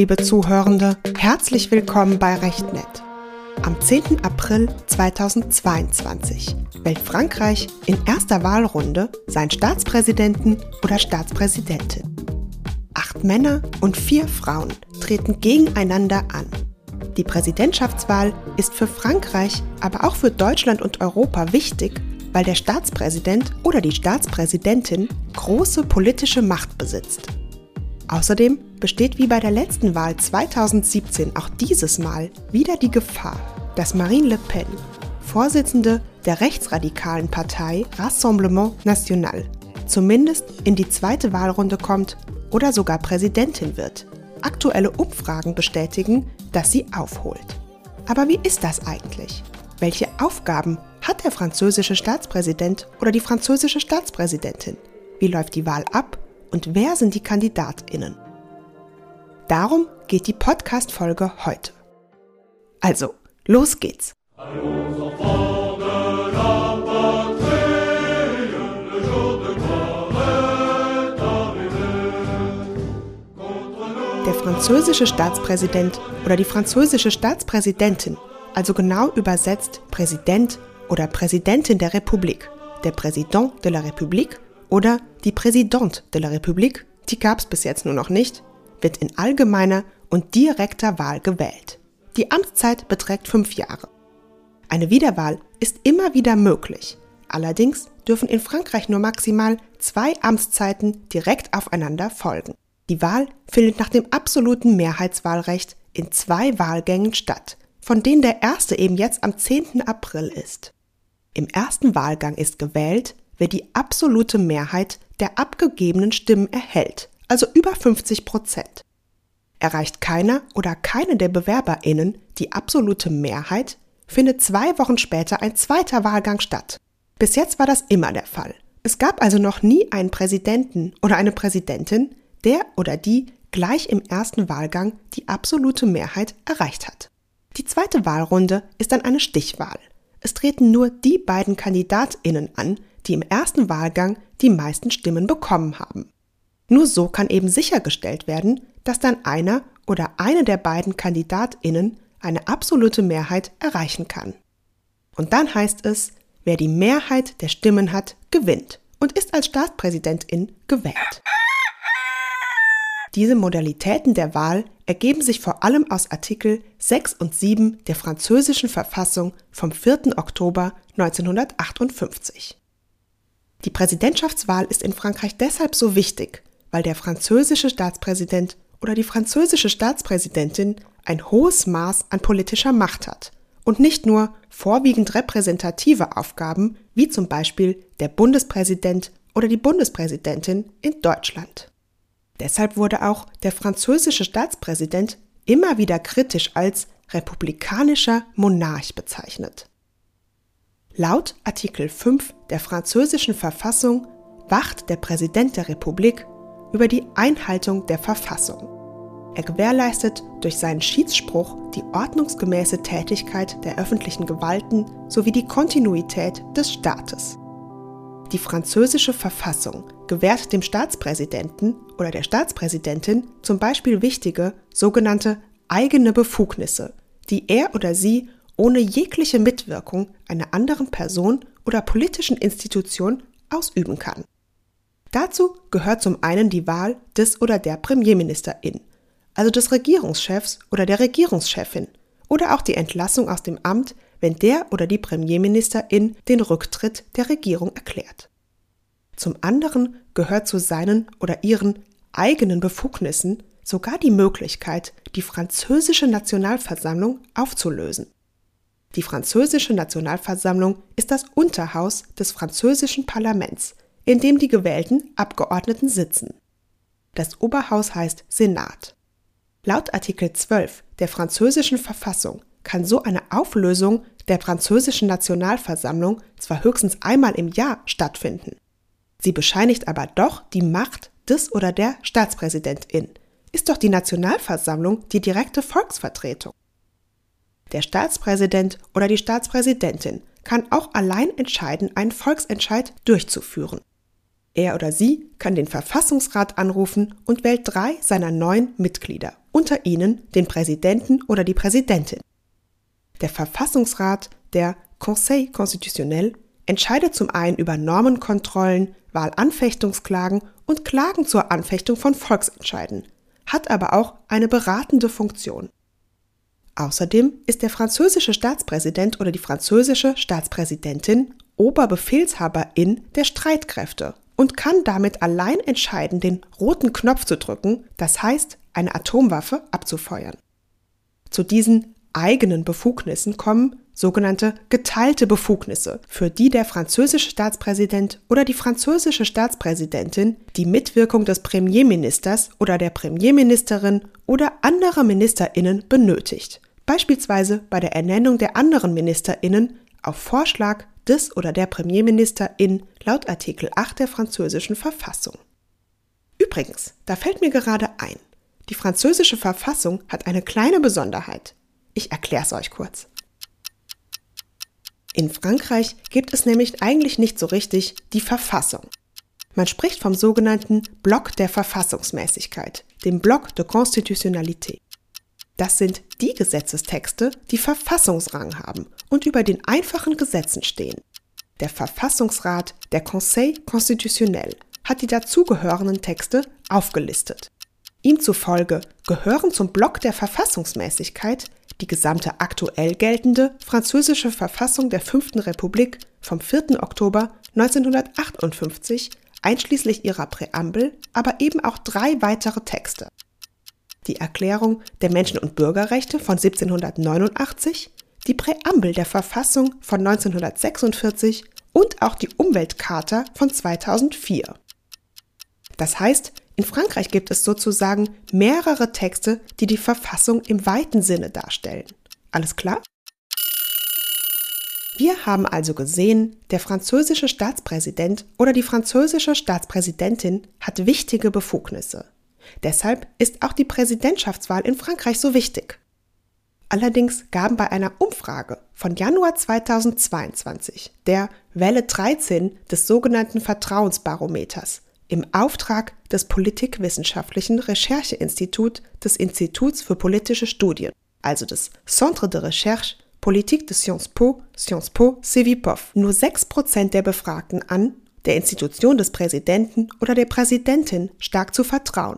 liebe Zuhörende, herzlich willkommen bei Rechtnet. Am 10. April 2022 wählt Frankreich in erster Wahlrunde seinen Staatspräsidenten oder Staatspräsidentin. Acht Männer und vier Frauen treten gegeneinander an. Die Präsidentschaftswahl ist für Frankreich, aber auch für Deutschland und Europa wichtig, weil der Staatspräsident oder die Staatspräsidentin große politische Macht besitzt. Außerdem besteht wie bei der letzten Wahl 2017 auch dieses Mal wieder die Gefahr, dass Marine Le Pen, Vorsitzende der rechtsradikalen Partei Rassemblement National, zumindest in die zweite Wahlrunde kommt oder sogar Präsidentin wird. Aktuelle Umfragen bestätigen, dass sie aufholt. Aber wie ist das eigentlich? Welche Aufgaben hat der französische Staatspräsident oder die französische Staatspräsidentin? Wie läuft die Wahl ab und wer sind die Kandidatinnen? Darum geht die Podcast-Folge heute. Also, los geht's! Der französische Staatspräsident oder die französische Staatspräsidentin, also genau übersetzt Präsident oder Präsidentin der Republik, der Président de la République oder die Präsident de la République, die gab es bis jetzt nur noch nicht, wird in allgemeiner und direkter Wahl gewählt. Die Amtszeit beträgt fünf Jahre. Eine Wiederwahl ist immer wieder möglich. Allerdings dürfen in Frankreich nur maximal zwei Amtszeiten direkt aufeinander folgen. Die Wahl findet nach dem absoluten Mehrheitswahlrecht in zwei Wahlgängen statt, von denen der erste eben jetzt am 10. April ist. Im ersten Wahlgang ist gewählt, wer die absolute Mehrheit der abgegebenen Stimmen erhält, also über 50 Prozent. Erreicht keiner oder keine der BewerberInnen die absolute Mehrheit, findet zwei Wochen später ein zweiter Wahlgang statt. Bis jetzt war das immer der Fall. Es gab also noch nie einen Präsidenten oder eine Präsidentin, der oder die gleich im ersten Wahlgang die absolute Mehrheit erreicht hat. Die zweite Wahlrunde ist dann eine Stichwahl. Es treten nur die beiden KandidatInnen an, die im ersten Wahlgang die meisten Stimmen bekommen haben. Nur so kann eben sichergestellt werden, dass dann einer oder eine der beiden Kandidatinnen eine absolute Mehrheit erreichen kann. Und dann heißt es, wer die Mehrheit der Stimmen hat, gewinnt und ist als Staatspräsidentin gewählt. Diese Modalitäten der Wahl ergeben sich vor allem aus Artikel 6 und 7 der französischen Verfassung vom 4. Oktober 1958. Die Präsidentschaftswahl ist in Frankreich deshalb so wichtig, weil der französische Staatspräsident oder die französische Staatspräsidentin ein hohes Maß an politischer Macht hat und nicht nur vorwiegend repräsentative Aufgaben wie zum Beispiel der Bundespräsident oder die Bundespräsidentin in Deutschland. Deshalb wurde auch der französische Staatspräsident immer wieder kritisch als republikanischer Monarch bezeichnet. Laut Artikel 5 der französischen Verfassung wacht der Präsident der Republik über die Einhaltung der Verfassung. Er gewährleistet durch seinen Schiedsspruch die ordnungsgemäße Tätigkeit der öffentlichen Gewalten sowie die Kontinuität des Staates. Die französische Verfassung gewährt dem Staatspräsidenten oder der Staatspräsidentin zum Beispiel wichtige sogenannte eigene Befugnisse, die er oder sie ohne jegliche Mitwirkung einer anderen Person oder politischen Institution ausüben kann. Dazu gehört zum einen die Wahl des oder der Premierministerin, also des Regierungschefs oder der Regierungschefin, oder auch die Entlassung aus dem Amt, wenn der oder die Premierministerin den Rücktritt der Regierung erklärt. Zum anderen gehört zu seinen oder ihren eigenen Befugnissen sogar die Möglichkeit, die französische Nationalversammlung aufzulösen. Die französische Nationalversammlung ist das Unterhaus des französischen Parlaments, in dem die gewählten Abgeordneten sitzen. Das Oberhaus heißt Senat. Laut Artikel 12 der französischen Verfassung kann so eine Auflösung der französischen Nationalversammlung zwar höchstens einmal im Jahr stattfinden. Sie bescheinigt aber doch die Macht des oder der Staatspräsidentin. Ist doch die Nationalversammlung die direkte Volksvertretung. Der Staatspräsident oder die Staatspräsidentin kann auch allein entscheiden, einen Volksentscheid durchzuführen. Er oder sie kann den Verfassungsrat anrufen und wählt drei seiner neun Mitglieder unter ihnen den Präsidenten oder die Präsidentin. Der Verfassungsrat, der Conseil constitutionnel, entscheidet zum einen über Normenkontrollen, Wahlanfechtungsklagen und Klagen zur Anfechtung von Volksentscheiden, hat aber auch eine beratende Funktion. Außerdem ist der französische Staatspräsident oder die französische Staatspräsidentin Oberbefehlshaberin der Streitkräfte und kann damit allein entscheiden, den roten Knopf zu drücken, das heißt, eine Atomwaffe abzufeuern. Zu diesen eigenen Befugnissen kommen sogenannte geteilte Befugnisse, für die der französische Staatspräsident oder die französische Staatspräsidentin die Mitwirkung des Premierministers oder der Premierministerin oder anderer Ministerinnen benötigt, beispielsweise bei der Ernennung der anderen Ministerinnen auf Vorschlag des oder der Premierministerin laut Artikel 8 der französischen Verfassung. Übrigens, da fällt mir gerade ein, die französische Verfassung hat eine kleine Besonderheit. Ich erkläre es euch kurz. In Frankreich gibt es nämlich eigentlich nicht so richtig die Verfassung. Man spricht vom sogenannten Block der Verfassungsmäßigkeit, dem Block de Constitutionnalité. Das sind die Gesetzestexte, die Verfassungsrang haben und über den einfachen Gesetzen stehen. Der Verfassungsrat, der Conseil constitutionnel, hat die dazugehörenden Texte aufgelistet. Ihm zufolge gehören zum Block der Verfassungsmäßigkeit die gesamte aktuell geltende französische Verfassung der Fünften Republik vom 4. Oktober 1958 einschließlich ihrer Präambel, aber eben auch drei weitere Texte. Die Erklärung der Menschen- und Bürgerrechte von 1789, die Präambel der Verfassung von 1946 und auch die Umweltcharta von 2004. Das heißt, in Frankreich gibt es sozusagen mehrere Texte, die die Verfassung im weiten Sinne darstellen. Alles klar? Wir haben also gesehen, der französische Staatspräsident oder die französische Staatspräsidentin hat wichtige Befugnisse. Deshalb ist auch die Präsidentschaftswahl in Frankreich so wichtig. Allerdings gaben bei einer Umfrage von Januar 2022 der Welle 13 des sogenannten Vertrauensbarometers im Auftrag des Politikwissenschaftlichen Rechercheinstituts des Instituts für politische Studien, also des Centre de Recherche Politique de Sciences Po, Sciences Po, Civipov, nur 6% der Befragten an, der Institution des Präsidenten oder der Präsidentin stark zu vertrauen.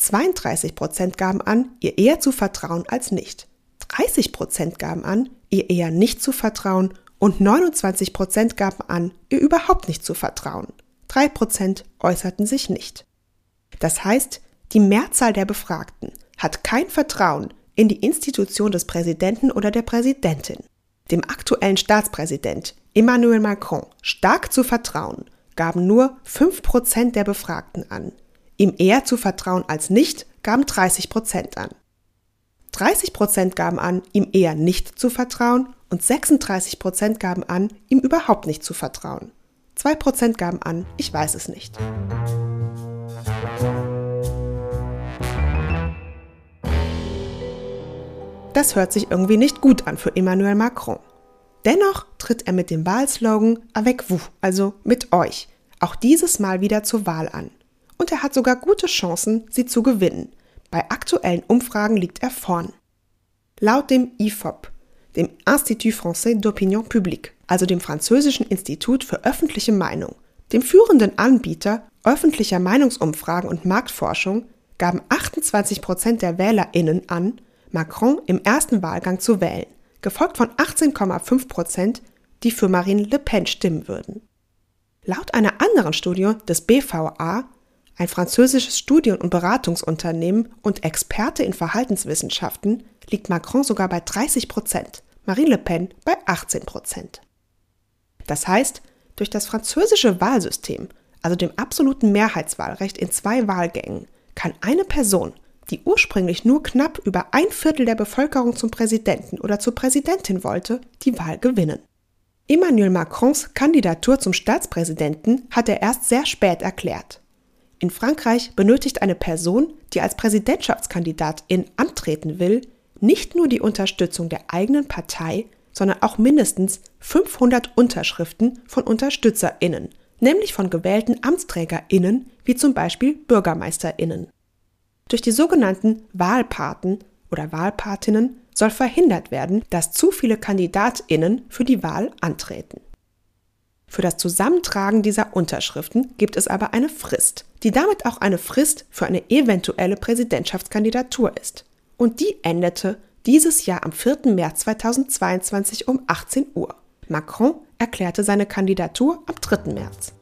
32% gaben an, ihr eher zu vertrauen als nicht. 30% gaben an, ihr eher nicht zu vertrauen und 29% gaben an, ihr überhaupt nicht zu vertrauen. 3% äußerten sich nicht. Das heißt, die Mehrzahl der Befragten hat kein Vertrauen in die Institution des Präsidenten oder der Präsidentin. Dem aktuellen Staatspräsident Emmanuel Macron stark zu vertrauen, gaben nur 5% der Befragten an. Ihm eher zu vertrauen als nicht, gaben 30% an. 30% gaben an, ihm eher nicht zu vertrauen und 36% gaben an, ihm überhaupt nicht zu vertrauen. 2% gaben an, ich weiß es nicht. Das hört sich irgendwie nicht gut an für Emmanuel Macron. Dennoch tritt er mit dem Wahlslogan Avec vous, also mit euch, auch dieses Mal wieder zur Wahl an. Und er hat sogar gute Chancen, sie zu gewinnen. Bei aktuellen Umfragen liegt er vorn. Laut dem IFOP, dem Institut Français d'Opinion Publique, also dem französischen Institut für öffentliche Meinung, dem führenden Anbieter öffentlicher Meinungsumfragen und Marktforschung, gaben 28 Prozent der WählerInnen an, Macron im ersten Wahlgang zu wählen, gefolgt von 18,5 Prozent, die für Marine Le Pen stimmen würden. Laut einer anderen Studie des BVA, ein französisches Studien- und Beratungsunternehmen und Experte in Verhaltenswissenschaften, liegt Macron sogar bei 30 Prozent, Marine Le Pen bei 18 Prozent. Das heißt, durch das französische Wahlsystem, also dem absoluten Mehrheitswahlrecht in zwei Wahlgängen, kann eine Person, die ursprünglich nur knapp über ein Viertel der Bevölkerung zum Präsidenten oder zur Präsidentin wollte, die Wahl gewinnen. Emmanuel Macrons Kandidatur zum Staatspräsidenten hat er erst sehr spät erklärt. In Frankreich benötigt eine Person, die als Präsidentschaftskandidatin antreten will, nicht nur die Unterstützung der eigenen Partei, sondern auch mindestens 500 Unterschriften von UnterstützerInnen, nämlich von gewählten AmtsträgerInnen, wie zum Beispiel BürgermeisterInnen. Durch die sogenannten Wahlpaten oder Wahlpatinnen soll verhindert werden, dass zu viele Kandidatinnen für die Wahl antreten. Für das Zusammentragen dieser Unterschriften gibt es aber eine Frist, die damit auch eine Frist für eine eventuelle Präsidentschaftskandidatur ist. Und die endete dieses Jahr am 4. März 2022 um 18 Uhr. Macron erklärte seine Kandidatur am 3. März.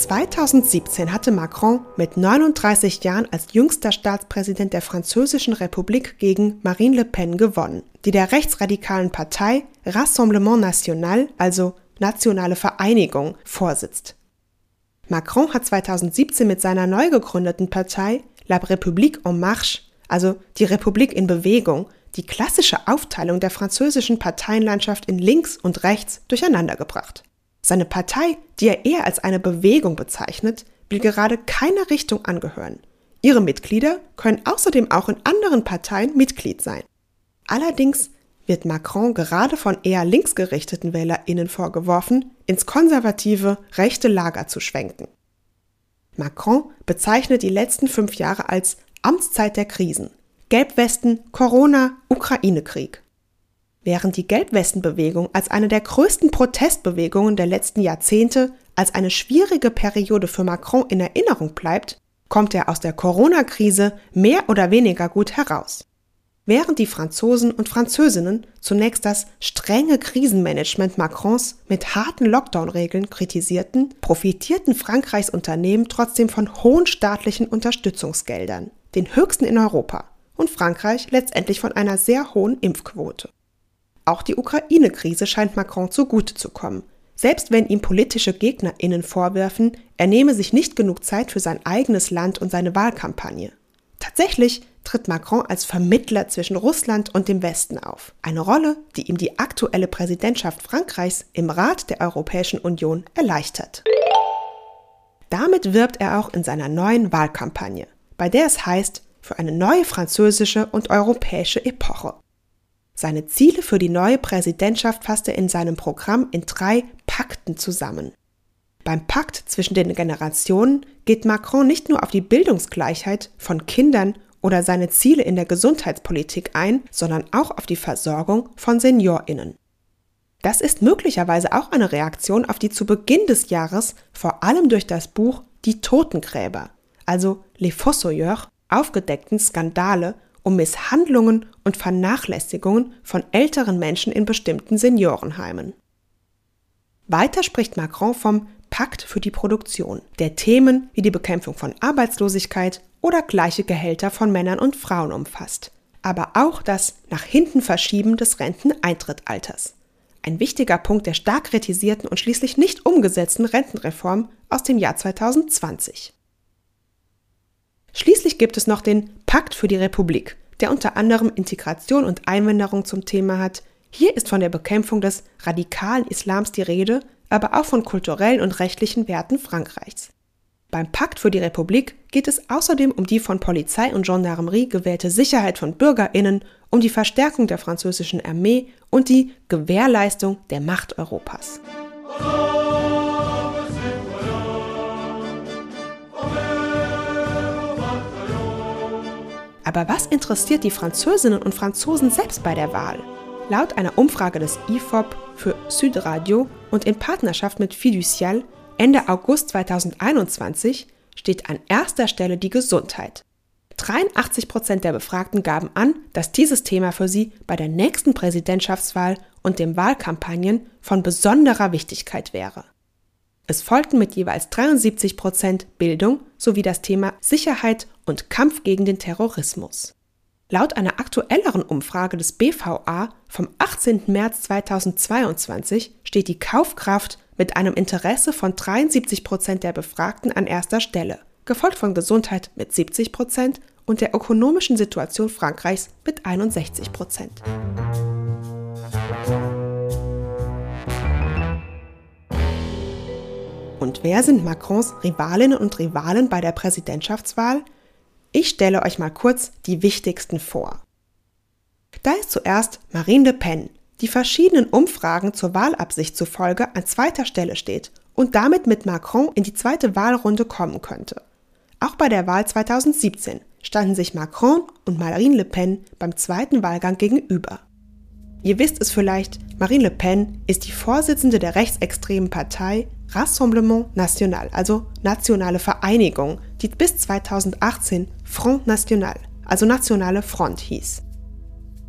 2017 hatte Macron mit 39 Jahren als jüngster Staatspräsident der Französischen Republik gegen Marine Le Pen gewonnen, die der rechtsradikalen Partei Rassemblement National, also Nationale Vereinigung, vorsitzt. Macron hat 2017 mit seiner neu gegründeten Partei La République en Marche, also die Republik in Bewegung, die klassische Aufteilung der französischen Parteienlandschaft in links und rechts durcheinandergebracht. Seine Partei, die er eher als eine Bewegung bezeichnet, will gerade keiner Richtung angehören. Ihre Mitglieder können außerdem auch in anderen Parteien Mitglied sein. Allerdings wird Macron gerade von eher linksgerichteten Wählerinnen vorgeworfen, ins konservative rechte Lager zu schwenken. Macron bezeichnet die letzten fünf Jahre als Amtszeit der Krisen. Gelbwesten, Corona, Ukraine-Krieg. Während die Gelbwestenbewegung als eine der größten Protestbewegungen der letzten Jahrzehnte als eine schwierige Periode für Macron in Erinnerung bleibt, kommt er aus der Corona-Krise mehr oder weniger gut heraus. Während die Franzosen und Französinnen zunächst das strenge Krisenmanagement Macrons mit harten Lockdown-Regeln kritisierten, profitierten Frankreichs Unternehmen trotzdem von hohen staatlichen Unterstützungsgeldern, den höchsten in Europa, und Frankreich letztendlich von einer sehr hohen Impfquote. Auch die Ukraine-Krise scheint Macron zugute zu kommen. Selbst wenn ihm politische GegnerInnen vorwerfen, er nehme sich nicht genug Zeit für sein eigenes Land und seine Wahlkampagne. Tatsächlich tritt Macron als Vermittler zwischen Russland und dem Westen auf. Eine Rolle, die ihm die aktuelle Präsidentschaft Frankreichs im Rat der Europäischen Union erleichtert. Damit wirbt er auch in seiner neuen Wahlkampagne, bei der es heißt, für eine neue französische und europäische Epoche. Seine Ziele für die neue Präsidentschaft fasste er in seinem Programm in drei Pakten zusammen. Beim Pakt zwischen den Generationen geht Macron nicht nur auf die Bildungsgleichheit von Kindern oder seine Ziele in der Gesundheitspolitik ein, sondern auch auf die Versorgung von Seniorinnen. Das ist möglicherweise auch eine Reaktion auf die zu Beginn des Jahres vor allem durch das Buch Die Totengräber, also Les Fossoyeurs, aufgedeckten Skandale um Misshandlungen und Vernachlässigungen von älteren Menschen in bestimmten Seniorenheimen. Weiter spricht Macron vom Pakt für die Produktion, der Themen wie die Bekämpfung von Arbeitslosigkeit oder gleiche Gehälter von Männern und Frauen umfasst, aber auch das nach hinten Verschieben des Renteneintrittsalters. Ein wichtiger Punkt der stark kritisierten und schließlich nicht umgesetzten Rentenreform aus dem Jahr 2020. Schließlich gibt es noch den Pakt für die Republik, der unter anderem Integration und Einwanderung zum Thema hat. Hier ist von der Bekämpfung des radikalen Islams die Rede, aber auch von kulturellen und rechtlichen Werten Frankreichs. Beim Pakt für die Republik geht es außerdem um die von Polizei und Gendarmerie gewählte Sicherheit von Bürgerinnen, um die Verstärkung der französischen Armee und die Gewährleistung der Macht Europas. Aber was interessiert die Französinnen und Franzosen selbst bei der Wahl? Laut einer Umfrage des IFOP für Südradio und in Partnerschaft mit Fiducial Ende August 2021 steht an erster Stelle die Gesundheit. 83 Prozent der Befragten gaben an, dass dieses Thema für sie bei der nächsten Präsidentschaftswahl und den Wahlkampagnen von besonderer Wichtigkeit wäre. Es folgten mit jeweils 73 Prozent Bildung sowie das Thema Sicherheit und Kampf gegen den Terrorismus. Laut einer aktuelleren Umfrage des BVA vom 18. März 2022 steht die Kaufkraft mit einem Interesse von 73 Prozent der Befragten an erster Stelle, gefolgt von Gesundheit mit 70 Prozent und der ökonomischen Situation Frankreichs mit 61 Prozent. Und wer sind Macrons Rivalinnen und Rivalen bei der Präsidentschaftswahl? Ich stelle euch mal kurz die wichtigsten vor. Da ist zuerst Marine Le Pen, die verschiedenen Umfragen zur Wahlabsicht zufolge an zweiter Stelle steht und damit mit Macron in die zweite Wahlrunde kommen könnte. Auch bei der Wahl 2017 standen sich Macron und Marine Le Pen beim zweiten Wahlgang gegenüber. Ihr wisst es vielleicht, Marine Le Pen ist die Vorsitzende der rechtsextremen Partei Rassemblement National, also Nationale Vereinigung, die bis 2018 Front National, also Nationale Front hieß.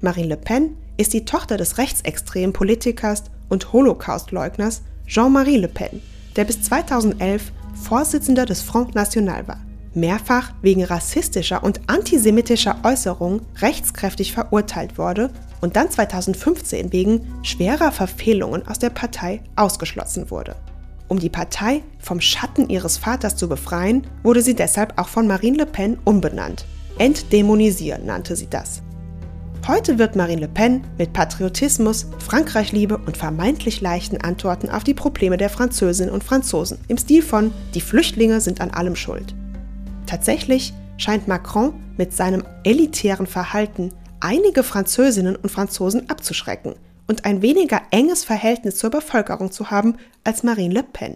Marine Le Pen ist die Tochter des rechtsextremen Politikers und Holocaustleugners Jean-Marie Le Pen, der bis 2011 Vorsitzender des Front National war, mehrfach wegen rassistischer und antisemitischer Äußerungen rechtskräftig verurteilt wurde und dann 2015 wegen schwerer Verfehlungen aus der Partei ausgeschlossen wurde. Um die Partei vom Schatten ihres Vaters zu befreien, wurde sie deshalb auch von Marine Le Pen umbenannt. Entdämonisieren nannte sie das. Heute wird Marine Le Pen mit Patriotismus, Frankreichliebe und vermeintlich leichten Antworten auf die Probleme der Französinnen und Franzosen im Stil von Die Flüchtlinge sind an allem schuld. Tatsächlich scheint Macron mit seinem elitären Verhalten einige Französinnen und Franzosen abzuschrecken und ein weniger enges Verhältnis zur Bevölkerung zu haben als Marine Le Pen.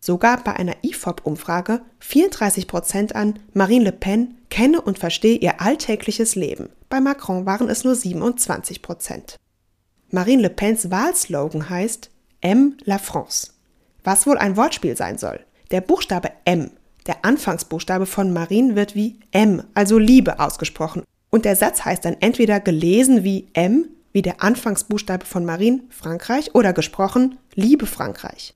So gab bei einer IFOP-Umfrage 34 Prozent an, Marine Le Pen kenne und verstehe ihr alltägliches Leben. Bei Macron waren es nur 27 Prozent. Marine Le Pens Wahlslogan heißt M la France, was wohl ein Wortspiel sein soll. Der Buchstabe M, der Anfangsbuchstabe von Marine, wird wie M, also Liebe, ausgesprochen. Und der Satz heißt dann entweder gelesen wie M, wie der Anfangsbuchstabe von Marine, Frankreich, oder gesprochen Liebe Frankreich.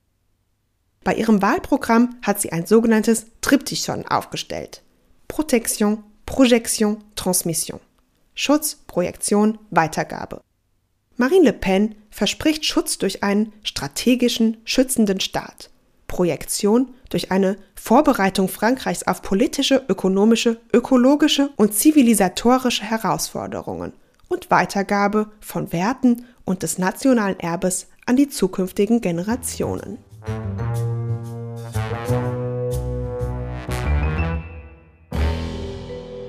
Bei ihrem Wahlprogramm hat sie ein sogenanntes Triptychon aufgestellt. Protection, Projection, Transmission. Schutz, Projektion, Weitergabe. Marine Le Pen verspricht Schutz durch einen strategischen, schützenden Staat. Projektion durch eine Vorbereitung Frankreichs auf politische, ökonomische, ökologische und zivilisatorische Herausforderungen und Weitergabe von Werten und des nationalen Erbes an die zukünftigen Generationen.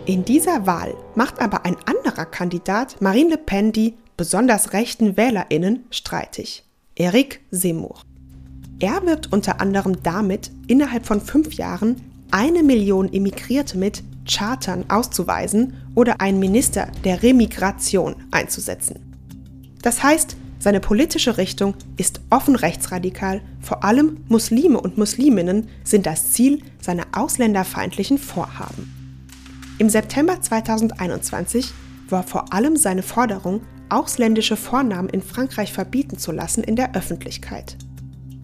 In dieser Wahl macht aber ein anderer Kandidat Marine Le Pen die besonders rechten WählerInnen streitig. Eric Zemmour. Er wirbt unter anderem damit, innerhalb von fünf Jahren eine Million Immigrierte mit Chartern auszuweisen oder einen Minister der Remigration einzusetzen. Das heißt, seine politische Richtung ist offen rechtsradikal, vor allem Muslime und Musliminnen sind das Ziel seiner ausländerfeindlichen Vorhaben. Im September 2021 war vor allem seine Forderung, ausländische Vornamen in Frankreich verbieten zu lassen, in der Öffentlichkeit.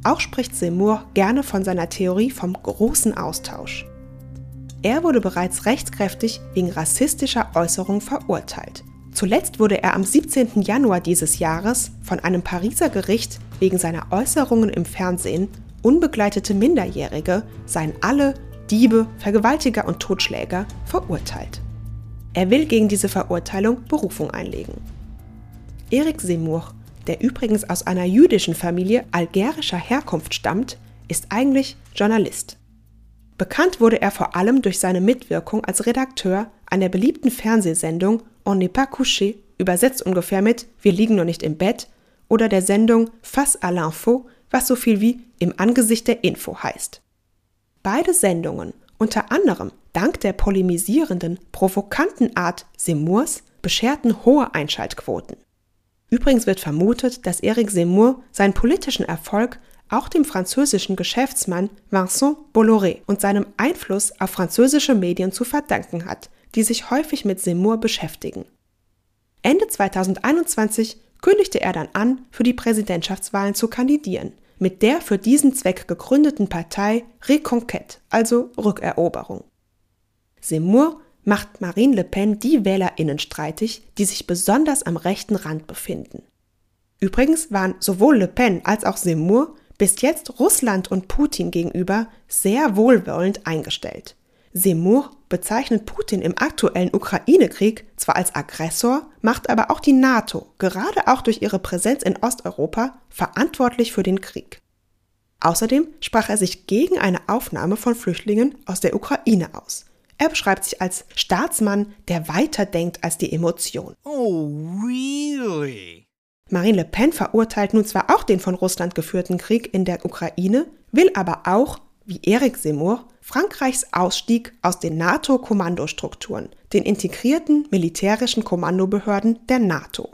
Auch spricht Seymour gerne von seiner Theorie vom großen Austausch. Er wurde bereits rechtskräftig wegen rassistischer Äußerungen verurteilt. Zuletzt wurde er am 17. Januar dieses Jahres von einem Pariser Gericht wegen seiner Äußerungen im Fernsehen unbegleitete Minderjährige seien alle Diebe, Vergewaltiger und Totschläger verurteilt. Er will gegen diese Verurteilung Berufung einlegen. Erik Seymour, der übrigens aus einer jüdischen Familie algerischer Herkunft stammt, ist eigentlich Journalist. Bekannt wurde er vor allem durch seine Mitwirkung als Redakteur an der beliebten Fernsehsendung On n'est pas couché, übersetzt ungefähr mit Wir liegen noch nicht im Bett, oder der Sendung Face à l'info, was so viel wie Im Angesicht der Info heißt. Beide Sendungen, unter anderem dank der polemisierenden, provokanten Art Seymours, bescherten hohe Einschaltquoten. Übrigens wird vermutet, dass Eric Seymour seinen politischen Erfolg auch dem französischen Geschäftsmann Vincent Bolloré und seinem Einfluss auf französische Medien zu verdanken hat, die sich häufig mit Seymour beschäftigen. Ende 2021 kündigte er dann an, für die Präsidentschaftswahlen zu kandidieren, mit der für diesen Zweck gegründeten Partei Reconquête, also Rückeroberung. Seymour macht Marine Le Pen die WählerInnen streitig, die sich besonders am rechten Rand befinden. Übrigens waren sowohl Le Pen als auch Seymour bis jetzt Russland und Putin gegenüber sehr wohlwollend eingestellt. Seymour bezeichnet Putin im aktuellen Ukraine-Krieg zwar als Aggressor, macht aber auch die NATO, gerade auch durch ihre Präsenz in Osteuropa, verantwortlich für den Krieg. Außerdem sprach er sich gegen eine Aufnahme von Flüchtlingen aus der Ukraine aus. Er beschreibt sich als Staatsmann, der weiter denkt als die Emotion. Oh, really? Marine Le Pen verurteilt nun zwar auch den von Russland geführten Krieg in der Ukraine, will aber auch, wie Eric Seymour, Frankreichs Ausstieg aus den NATO-Kommandostrukturen, den integrierten militärischen Kommandobehörden der NATO.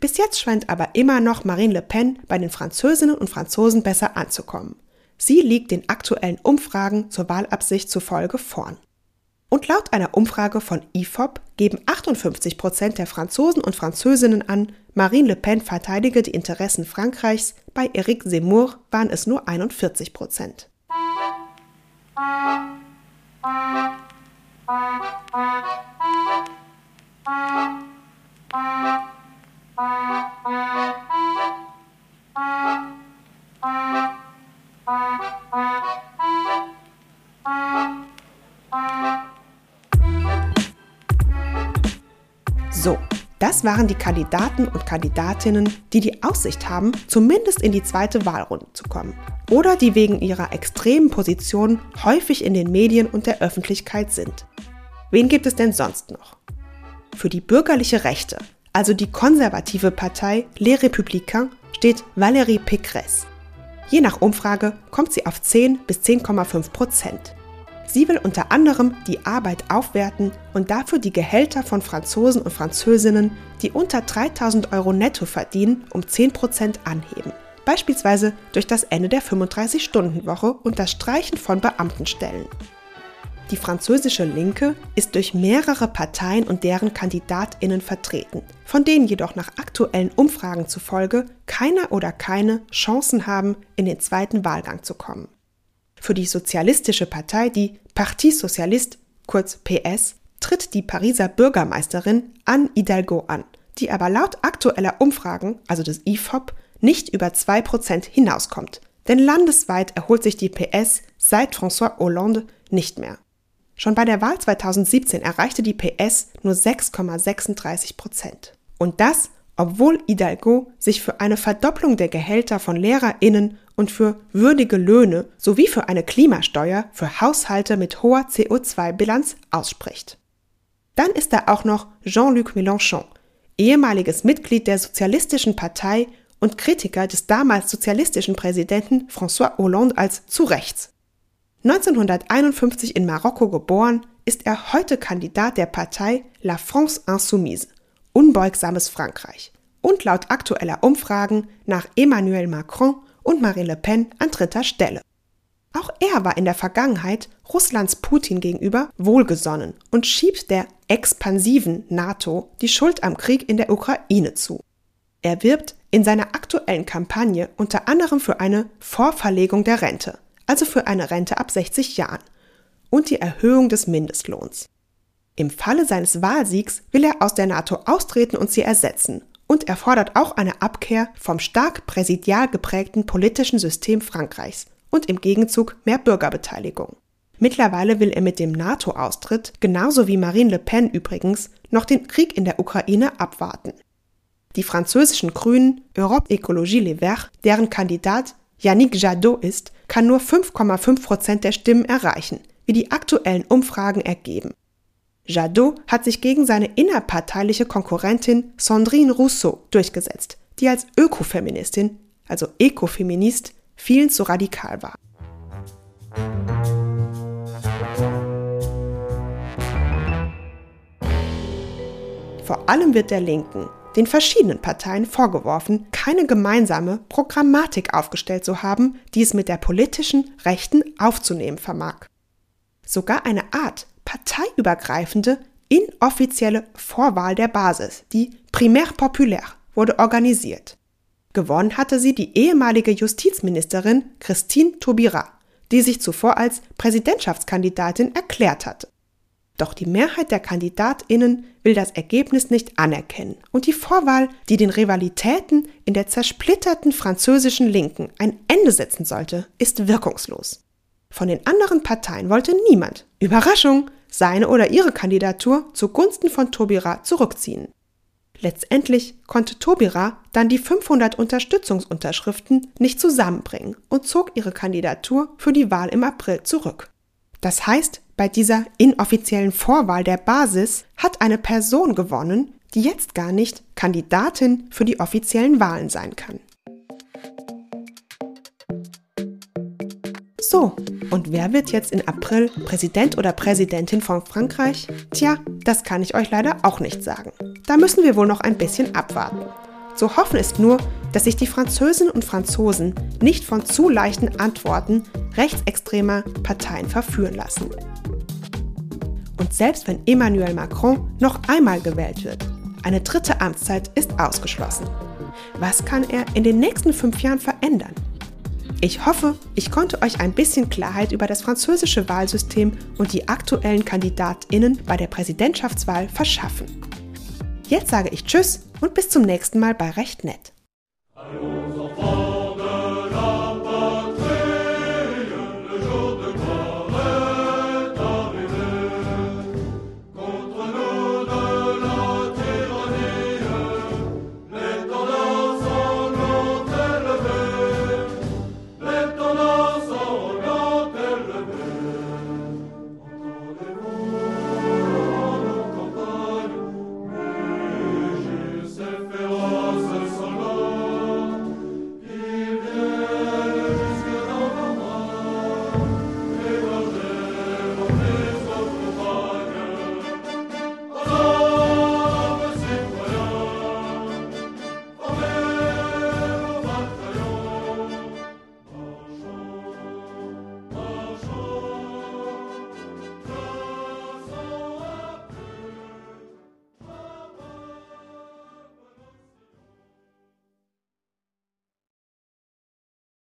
Bis jetzt scheint aber immer noch Marine Le Pen bei den Französinnen und Franzosen besser anzukommen. Sie liegt den aktuellen Umfragen zur Wahlabsicht zufolge vorn. Und laut einer Umfrage von IFOP geben 58 Prozent der Franzosen und Französinnen an, Marine Le Pen verteidige die Interessen Frankreichs, bei Eric Zemmour waren es nur 41 Prozent. So, das waren die Kandidaten und Kandidatinnen, die die Aussicht haben, zumindest in die zweite Wahlrunde zu kommen. Oder die wegen ihrer extremen Position häufig in den Medien und der Öffentlichkeit sind. Wen gibt es denn sonst noch? Für die bürgerliche Rechte, also die konservative Partei Les Républicains, steht Valérie Pécresse. Je nach Umfrage kommt sie auf 10 bis 10,5 Prozent. Sie will unter anderem die Arbeit aufwerten und dafür die Gehälter von Franzosen und Französinnen, die unter 3000 Euro netto verdienen, um 10% anheben. Beispielsweise durch das Ende der 35-Stunden-Woche und das Streichen von Beamtenstellen. Die französische Linke ist durch mehrere Parteien und deren Kandidatinnen vertreten, von denen jedoch nach aktuellen Umfragen zufolge keiner oder keine Chancen haben, in den zweiten Wahlgang zu kommen. Für die Sozialistische Partei, die Parti Socialiste, kurz PS, tritt die Pariser Bürgermeisterin Anne Hidalgo an, die aber laut aktueller Umfragen, also des IFOP, nicht über 2% hinauskommt. Denn landesweit erholt sich die PS seit François Hollande nicht mehr. Schon bei der Wahl 2017 erreichte die PS nur 6,36% Und das, obwohl Hidalgo sich für eine Verdopplung der Gehälter von LehrerInnen und für würdige Löhne sowie für eine Klimasteuer für Haushalte mit hoher CO2-Bilanz ausspricht. Dann ist da auch noch Jean-Luc Mélenchon, ehemaliges Mitglied der Sozialistischen Partei und Kritiker des damals sozialistischen Präsidenten François Hollande als zu rechts. 1951 in Marokko geboren, ist er heute Kandidat der Partei La France Insoumise, unbeugsames Frankreich, und laut aktueller Umfragen nach Emmanuel Macron und Marine Le Pen an dritter Stelle. Auch er war in der Vergangenheit Russlands Putin gegenüber wohlgesonnen und schiebt der expansiven NATO die Schuld am Krieg in der Ukraine zu. Er wirbt in seiner aktuellen Kampagne unter anderem für eine Vorverlegung der Rente, also für eine Rente ab 60 Jahren, und die Erhöhung des Mindestlohns. Im Falle seines Wahlsiegs will er aus der NATO austreten und sie ersetzen und er fordert auch eine Abkehr vom stark präsidial geprägten politischen System Frankreichs und im Gegenzug mehr Bürgerbeteiligung. Mittlerweile will er mit dem NATO-Austritt, genauso wie Marine Le Pen übrigens, noch den Krieg in der Ukraine abwarten. Die französischen Grünen Europe Écologie Les Verts, deren Kandidat Yannick Jadot ist, kann nur 5,5 Prozent der Stimmen erreichen, wie die aktuellen Umfragen ergeben. Jadot hat sich gegen seine innerparteiliche Konkurrentin Sandrine Rousseau durchgesetzt, die als Ökofeministin, also Ekofeminist, vielen zu radikal war. Vor allem wird der Linken, den verschiedenen Parteien vorgeworfen, keine gemeinsame Programmatik aufgestellt zu haben, die es mit der politischen Rechten aufzunehmen vermag. Sogar eine Art parteiübergreifende, inoffizielle Vorwahl der Basis, die Primaire Populaire, wurde organisiert. Gewonnen hatte sie die ehemalige Justizministerin Christine Taubira, die sich zuvor als Präsidentschaftskandidatin erklärt hatte. Doch die Mehrheit der Kandidatinnen will das Ergebnis nicht anerkennen und die Vorwahl, die den Rivalitäten in der zersplitterten französischen Linken ein Ende setzen sollte, ist wirkungslos. Von den anderen Parteien wollte niemand, Überraschung, seine oder ihre Kandidatur zugunsten von Tobira zurückziehen. Letztendlich konnte Tobira dann die 500 Unterstützungsunterschriften nicht zusammenbringen und zog ihre Kandidatur für die Wahl im April zurück. Das heißt, bei dieser inoffiziellen Vorwahl der Basis hat eine Person gewonnen, die jetzt gar nicht Kandidatin für die offiziellen Wahlen sein kann. So, und wer wird jetzt im April Präsident oder Präsidentin von Frankreich? Tja, das kann ich euch leider auch nicht sagen. Da müssen wir wohl noch ein bisschen abwarten. Zu hoffen ist nur, dass sich die Französinnen und Franzosen nicht von zu leichten Antworten rechtsextremer Parteien verführen lassen. Und selbst wenn Emmanuel Macron noch einmal gewählt wird, eine dritte Amtszeit ist ausgeschlossen. Was kann er in den nächsten fünf Jahren verändern? Ich hoffe, ich konnte euch ein bisschen Klarheit über das französische Wahlsystem und die aktuellen Kandidatinnen bei der Präsidentschaftswahl verschaffen. Jetzt sage ich Tschüss und bis zum nächsten Mal bei Recht Nett.